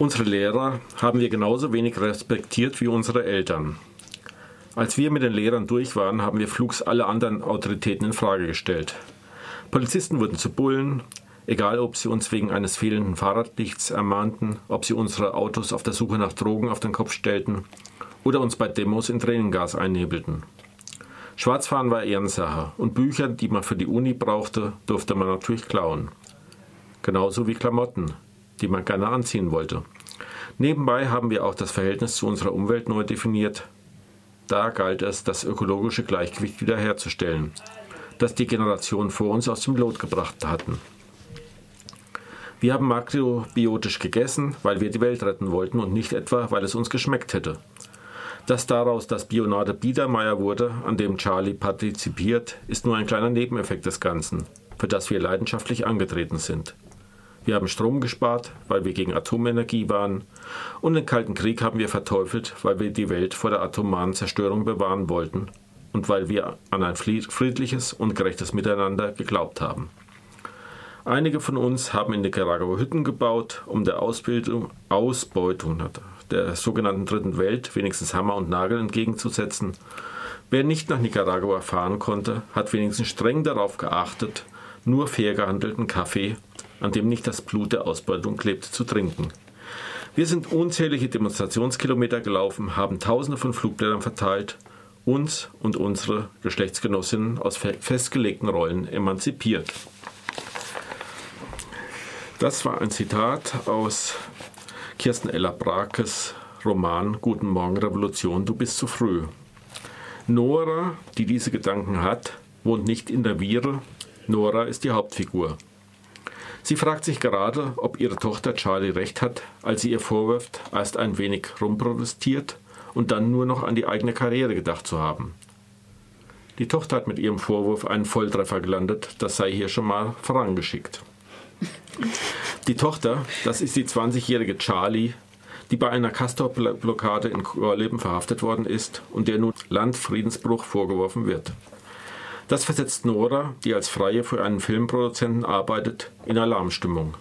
Unsere Lehrer haben wir genauso wenig respektiert wie unsere Eltern. Als wir mit den Lehrern durch waren, haben wir flugs alle anderen Autoritäten in Frage gestellt. Polizisten wurden zu Bullen, egal ob sie uns wegen eines fehlenden Fahrradlichts ermahnten, ob sie unsere Autos auf der Suche nach Drogen auf den Kopf stellten oder uns bei Demos in Tränengas einnebelten. Schwarzfahren war Ehrensache und Bücher, die man für die Uni brauchte, durfte man natürlich klauen. Genauso wie Klamotten, die man gerne anziehen wollte. Nebenbei haben wir auch das Verhältnis zu unserer Umwelt neu definiert. Da galt es, das ökologische Gleichgewicht wiederherzustellen, das die Generationen vor uns aus dem Lot gebracht hatten. Wir haben makrobiotisch gegessen, weil wir die Welt retten wollten und nicht etwa, weil es uns geschmeckt hätte. Dass daraus das Bionade Biedermeier wurde, an dem Charlie partizipiert, ist nur ein kleiner Nebeneffekt des Ganzen, für das wir leidenschaftlich angetreten sind. Wir haben Strom gespart, weil wir gegen Atomenergie waren. Und den Kalten Krieg haben wir verteufelt, weil wir die Welt vor der atomaren Zerstörung bewahren wollten und weil wir an ein friedliches und gerechtes Miteinander geglaubt haben. Einige von uns haben in Nicaragua Hütten gebaut, um der Ausbildung, Ausbeutung der sogenannten Dritten Welt wenigstens Hammer und Nagel entgegenzusetzen. Wer nicht nach Nicaragua fahren konnte, hat wenigstens streng darauf geachtet, nur fair gehandelten Kaffee an dem nicht das Blut der Ausbeutung klebt, zu trinken. Wir sind unzählige Demonstrationskilometer gelaufen, haben Tausende von Flugblättern verteilt, uns und unsere Geschlechtsgenossinnen aus festgelegten Rollen emanzipiert. Das war ein Zitat aus Kirsten Ella Brakes Roman Guten Morgen Revolution, du bist zu früh. Nora, die diese Gedanken hat, wohnt nicht in der Viere. Nora ist die Hauptfigur. Sie fragt sich gerade, ob ihre Tochter Charlie recht hat, als sie ihr vorwirft, erst ein wenig rumprotestiert und dann nur noch an die eigene Karriere gedacht zu haben. Die Tochter hat mit ihrem Vorwurf einen Volltreffer gelandet, das sei hier schon mal vorangeschickt. Die Tochter, das ist die 20-jährige Charlie, die bei einer Castor-Blockade in Gorleben verhaftet worden ist und der nun Landfriedensbruch vorgeworfen wird. Das versetzt Nora, die als Freie für einen Filmproduzenten arbeitet, in Alarmstimmung.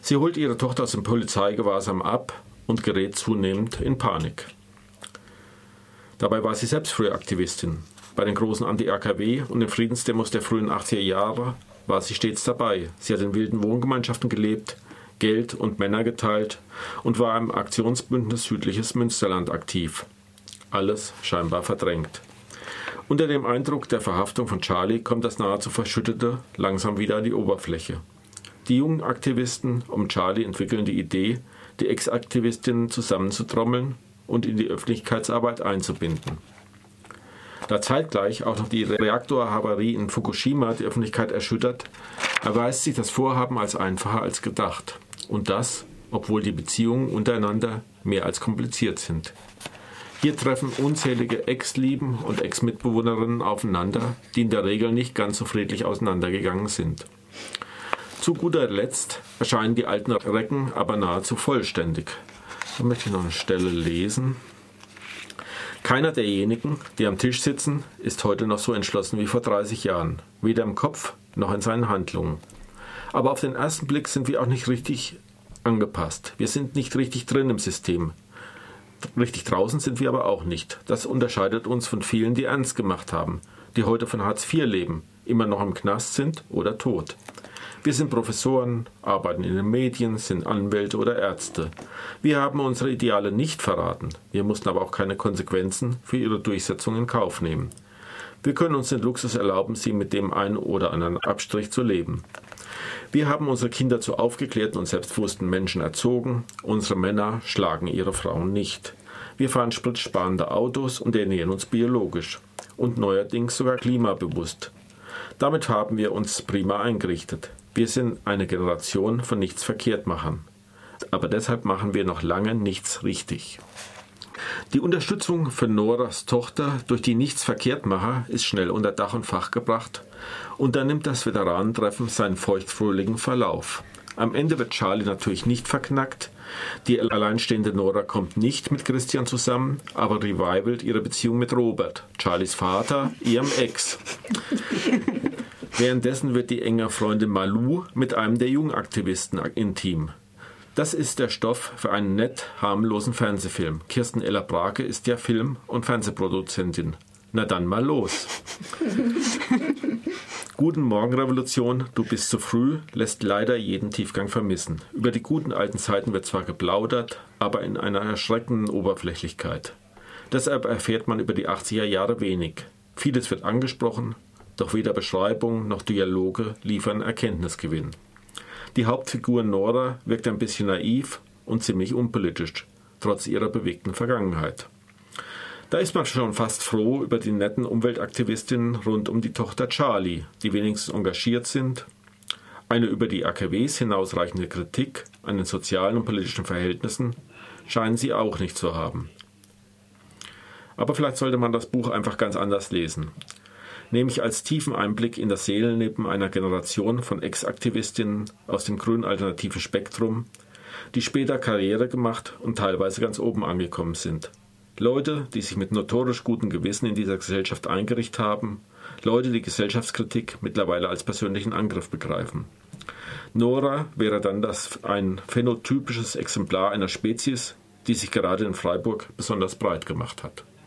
Sie holt ihre Tochter aus dem Polizeigewahrsam ab und gerät zunehmend in Panik. Dabei war sie selbst früher Aktivistin. Bei den großen Anti-AKW und den Friedensdemos der frühen 80er Jahre war sie stets dabei. Sie hat in wilden Wohngemeinschaften gelebt, Geld und Männer geteilt und war im Aktionsbündnis Südliches Münsterland aktiv. Alles scheinbar verdrängt. Unter dem Eindruck der Verhaftung von Charlie kommt das nahezu Verschüttete langsam wieder an die Oberfläche. Die jungen Aktivisten um Charlie entwickeln die Idee, die Ex-Aktivistinnen zusammenzutrommeln und in die Öffentlichkeitsarbeit einzubinden. Da zeitgleich auch noch die Reaktorhavarie in Fukushima die Öffentlichkeit erschüttert, erweist sich das Vorhaben als einfacher als gedacht. Und das, obwohl die Beziehungen untereinander mehr als kompliziert sind. Hier treffen unzählige Ex-Lieben und Ex-Mitbewohnerinnen aufeinander, die in der Regel nicht ganz so friedlich auseinandergegangen sind. Zu guter Letzt erscheinen die alten Recken aber nahezu vollständig. Da möchte ich noch eine Stelle lesen. Keiner derjenigen, die am Tisch sitzen, ist heute noch so entschlossen wie vor 30 Jahren, weder im Kopf noch in seinen Handlungen. Aber auf den ersten Blick sind wir auch nicht richtig angepasst. Wir sind nicht richtig drin im System. Richtig draußen sind wir aber auch nicht. Das unterscheidet uns von vielen, die ernst gemacht haben, die heute von Hartz IV leben, immer noch im Knast sind oder tot. Wir sind Professoren, arbeiten in den Medien, sind Anwälte oder Ärzte. Wir haben unsere Ideale nicht verraten. Wir mussten aber auch keine Konsequenzen für ihre Durchsetzung in Kauf nehmen. Wir können uns den Luxus erlauben, sie mit dem einen oder anderen Abstrich zu leben. Wir haben unsere Kinder zu aufgeklärten und selbstbewussten Menschen erzogen. Unsere Männer schlagen ihre Frauen nicht. Wir fahren spritsparende Autos und ernähren uns biologisch und neuerdings sogar klimabewusst. Damit haben wir uns prima eingerichtet. Wir sind eine Generation von nichts verkehrt machen. Aber deshalb machen wir noch lange nichts richtig. Die Unterstützung für Noras Tochter durch die Nichtsverkehrtmacher ist schnell unter Dach und Fach gebracht und dann nimmt das Veteranentreffen seinen feuchtfröhlichen Verlauf. Am Ende wird Charlie natürlich nicht verknackt. Die alleinstehende Nora kommt nicht mit Christian zusammen, aber revivalt ihre Beziehung mit Robert, Charlies Vater, ihrem Ex. Währenddessen wird die enge Freundin Malou mit einem der Jungaktivisten intim. Das ist der Stoff für einen nett harmlosen Fernsehfilm. Kirsten Ella Brake ist ja Film- und Fernsehproduzentin. Na dann mal los. Guten Morgen Revolution, du bist zu früh, lässt leider jeden Tiefgang vermissen. Über die guten alten Zeiten wird zwar geplaudert, aber in einer erschreckenden Oberflächlichkeit. Deshalb erfährt man über die 80er Jahre wenig. Vieles wird angesprochen, doch weder Beschreibung noch Dialoge liefern Erkenntnisgewinn. Die Hauptfigur Nora wirkt ein bisschen naiv und ziemlich unpolitisch, trotz ihrer bewegten Vergangenheit. Da ist man schon fast froh über die netten Umweltaktivistinnen rund um die Tochter Charlie, die wenigstens engagiert sind. Eine über die AKWs hinausreichende Kritik an den sozialen und politischen Verhältnissen scheinen sie auch nicht zu haben. Aber vielleicht sollte man das Buch einfach ganz anders lesen. Nämlich als tiefen Einblick in das Seelenleben einer Generation von Ex-Aktivistinnen aus dem grünen alternativen Spektrum, die später Karriere gemacht und teilweise ganz oben angekommen sind. Leute, die sich mit notorisch gutem Gewissen in dieser Gesellschaft eingerichtet haben, Leute, die Gesellschaftskritik mittlerweile als persönlichen Angriff begreifen. Nora wäre dann das ein phänotypisches Exemplar einer Spezies, die sich gerade in Freiburg besonders breit gemacht hat.